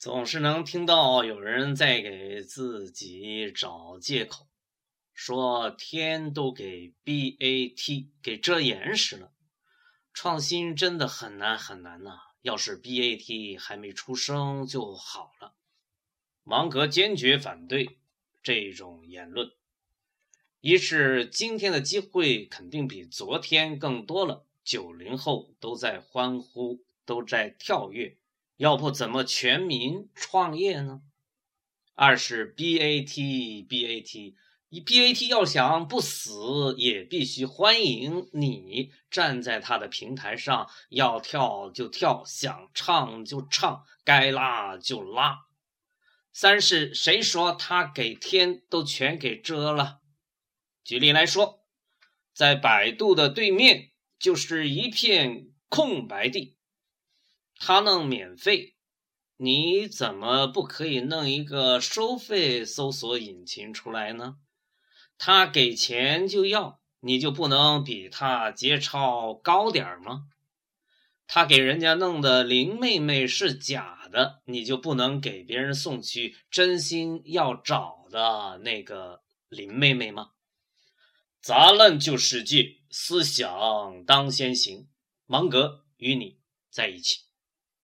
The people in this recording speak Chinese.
总是能听到有人在给自己找借口，说天都给 BAT 给遮严实了。创新真的很难很难呐！要是 BAT 还没出生就好了。芒格坚决反对这种言论。一是今天的机会肯定比昨天更多了，九零后都在欢呼，都在跳跃。要不怎么全民创业呢？二是 BAT BAT，你 BAT 要想不死，也必须欢迎你站在他的平台上，要跳就跳，想唱就唱，该拉就拉。三是谁说他给天都全给遮了？举例来说，在百度的对面就是一片空白地。他弄免费，你怎么不可以弄一个收费搜索引擎出来呢？他给钱就要，你就不能比他节操高点吗？他给人家弄的林妹妹是假的，你就不能给别人送去真心要找的那个林妹妹吗？砸烂旧世界，思想当先行。芒格与你在一起。